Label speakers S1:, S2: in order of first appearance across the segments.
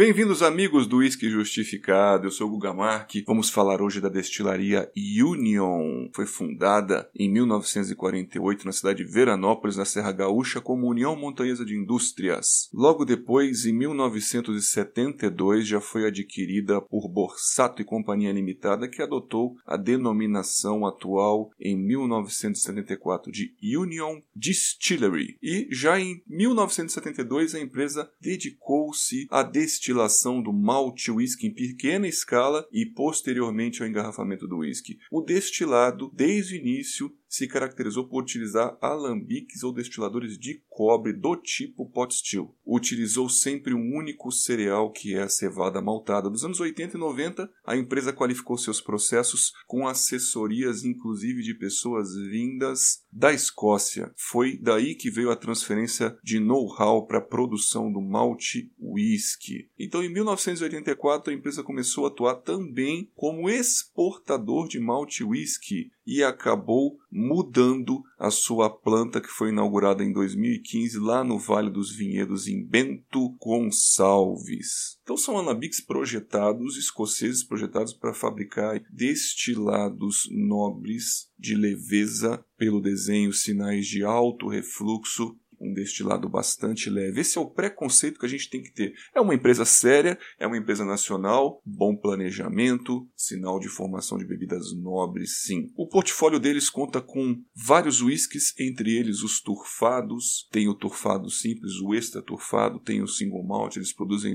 S1: Bem-vindos, amigos do Whisky Justificado. Eu sou o Guga. Vamos falar hoje da destilaria Union. Foi fundada em 1948 na cidade de Veranópolis, na Serra Gaúcha, como União Montanhesa de Indústrias. Logo depois, em 1972, já foi adquirida por Borsato e Companhia Limitada, que adotou a denominação atual em 1974 de Union Distillery. E já em 1972, a empresa dedicou-se à destilaria destilação do malte whisky em pequena escala e posteriormente ao engarrafamento do whisky. O destilado, desde o início, se caracterizou por utilizar alambiques ou destiladores de cobre do tipo pot still. Utilizou sempre um único cereal que é a cevada maltada. Dos anos 80 e 90, a empresa qualificou seus processos com assessorias inclusive de pessoas vindas da Escócia. Foi daí que veio a transferência de know-how para a produção do malte whisky. Então, em 1984, a empresa começou a atuar também como exportador de malte whisky e acabou mudando a sua planta que foi inaugurada em 2015 lá no Vale dos Vinhedos em Bento Gonçalves. Então são alambiques projetados, escoceses projetados para fabricar destilados nobres de leveza pelo desenho, sinais de alto refluxo um destilado bastante leve. Esse é o preconceito que a gente tem que ter. É uma empresa séria, é uma empresa nacional, bom planejamento, sinal de formação de bebidas nobres, sim. O portfólio deles conta com vários whiskies, entre eles os turfados, tem o turfado simples, o extra turfado, tem o single malt, eles produzem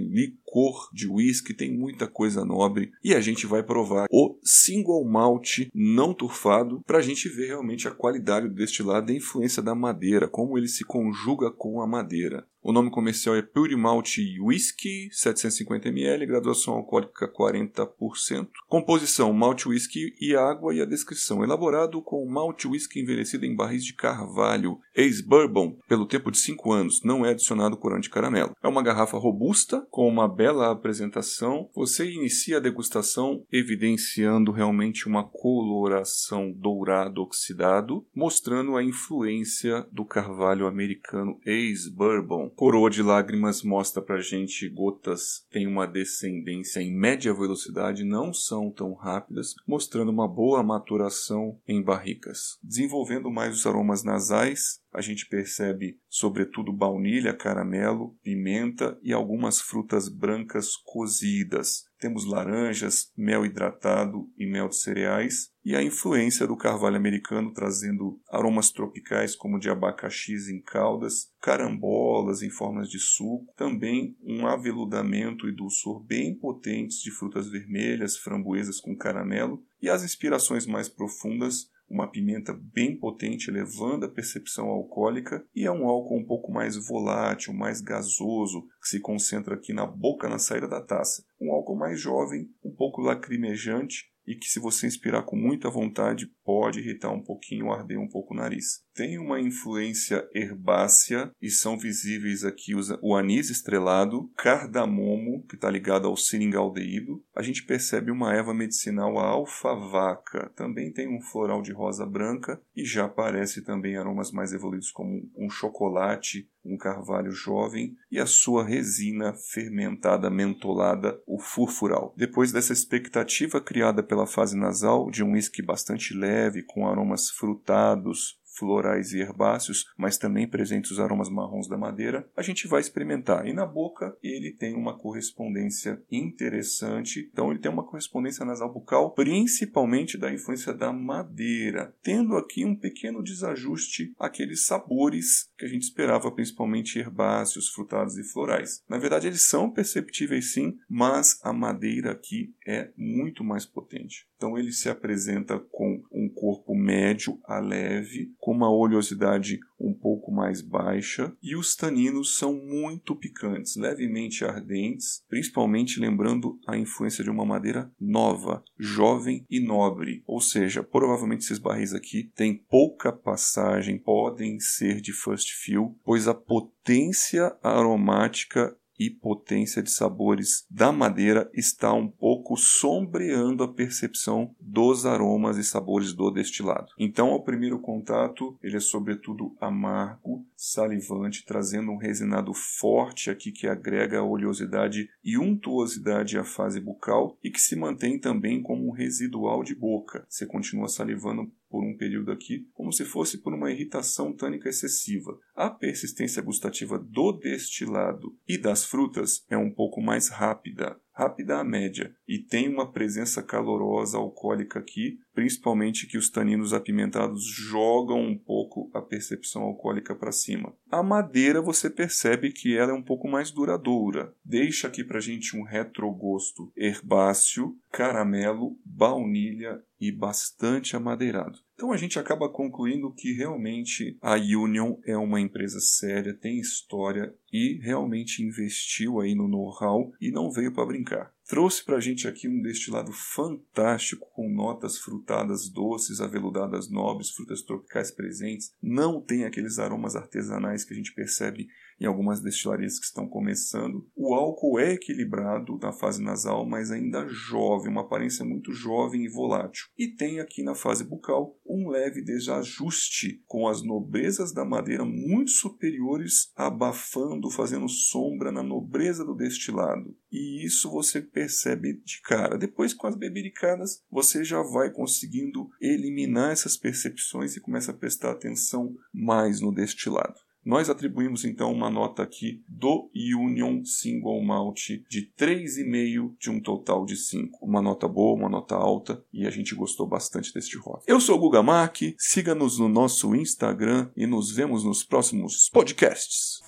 S1: licor de whisky, tem muita coisa nobre e a gente vai provar o single malt não turfado para a gente ver realmente a qualidade do destilado e a influência da madeira, como ele se conjuga com a madeira. O nome comercial é Pure Malt Whisky, 750ml, graduação alcoólica 40%. Composição: malte whisky e água e a descrição: elaborado com malte whisky envelhecido em barris de carvalho, ex-bourbon, pelo tempo de 5 anos, não é adicionado corante caramelo. É uma garrafa robusta, com uma bela apresentação. Você inicia a degustação evidenciando realmente uma coloração dourado oxidado, mostrando a influência do carvalho americano ex-bourbon Coroa de Lágrimas mostra pra gente gotas têm uma descendência em média velocidade, não são tão rápidas, mostrando uma boa maturação em barricas. Desenvolvendo mais os aromas nasais, a gente percebe sobretudo baunilha, caramelo, pimenta e algumas frutas brancas cozidas. Temos laranjas, mel hidratado e mel de cereais, e a influência do carvalho americano trazendo aromas tropicais como de abacaxis em caldas, carambolas em formas de suco, também um aveludamento e dulçor bem potentes de frutas vermelhas, framboesas com caramelo, e as inspirações mais profundas uma pimenta bem potente, elevando a percepção alcoólica, e é um álcool um pouco mais volátil, mais gasoso, que se concentra aqui na boca, na saída da taça. Um álcool mais jovem, um pouco lacrimejante, e que se você inspirar com muita vontade pode irritar um pouquinho, arder um pouco o nariz. Tem uma influência herbácea e são visíveis aqui o anis estrelado, cardamomo, que está ligado ao seringaldeído. A gente percebe uma erva medicinal, a alfavaca. Também tem um floral de rosa branca e já aparece também aromas mais evoluídos como um chocolate, um carvalho jovem e a sua resina fermentada mentolada, o furfural. Depois dessa expectativa criada pela fase nasal de um whisky bastante leve, com aromas frutados, florais e herbáceos, mas também presentes os aromas marrons da madeira, a gente vai experimentar. E na boca ele tem uma correspondência interessante. Então ele tem uma correspondência nasal bucal, principalmente da influência da madeira, tendo aqui um pequeno desajuste aqueles sabores que a gente esperava, principalmente herbáceos, frutados e florais. Na verdade, eles são perceptíveis sim, mas a madeira aqui é muito mais potente. Então ele se apresenta com corpo médio a leve, com uma oleosidade um pouco mais baixa, e os taninos são muito picantes, levemente ardentes, principalmente lembrando a influência de uma madeira nova, jovem e nobre. Ou seja, provavelmente esses barris aqui têm pouca passagem, podem ser de first fill, pois a potência aromática e potência de sabores da madeira está um pouco sombreando a percepção dos aromas e sabores do destilado. Então, ao primeiro contato, ele é sobretudo amargo, salivante, trazendo um resinado forte aqui que agrega oleosidade e untuosidade à fase bucal e que se mantém também como um residual de boca. Você continua salivando por um período aqui, como se fosse por uma irritação tânica excessiva. A persistência gustativa do destilado e das frutas é um pouco mais rápida, rápida à média, e tem uma presença calorosa alcoólica aqui, principalmente que os taninos apimentados jogam um pouco a percepção alcoólica para cima. A madeira você percebe que ela é um pouco mais duradoura, deixa aqui para gente um retrogosto herbáceo, caramelo, baunilha e bastante amadeirado. Então a gente acaba concluindo que realmente a Union é uma empresa séria, tem história e realmente investiu aí no know-how e não veio para brincar. Trouxe para a gente aqui um destilado fantástico com notas frutadas doces, aveludadas nobres, frutas tropicais presentes. Não tem aqueles aromas artesanais que a gente percebe em algumas destilarias que estão começando. O álcool é equilibrado na fase nasal, mas ainda jovem, uma aparência muito jovem e volátil. E tem aqui na fase bucal um leve desajuste com as nobrezas da madeira muito superiores, abafando, fazendo sombra na nobreza do destilado. E isso você percebe de cara. Depois, com as bebericadas, você já vai conseguindo eliminar essas percepções e começa a prestar atenção mais no destilado. Nós atribuímos então uma nota aqui do Union Single Malt de 3,5 de um total de 5. Uma nota boa, uma nota alta e a gente gostou bastante deste rótulo. Eu sou o Guga Mark, siga-nos no nosso Instagram e nos vemos nos próximos podcasts.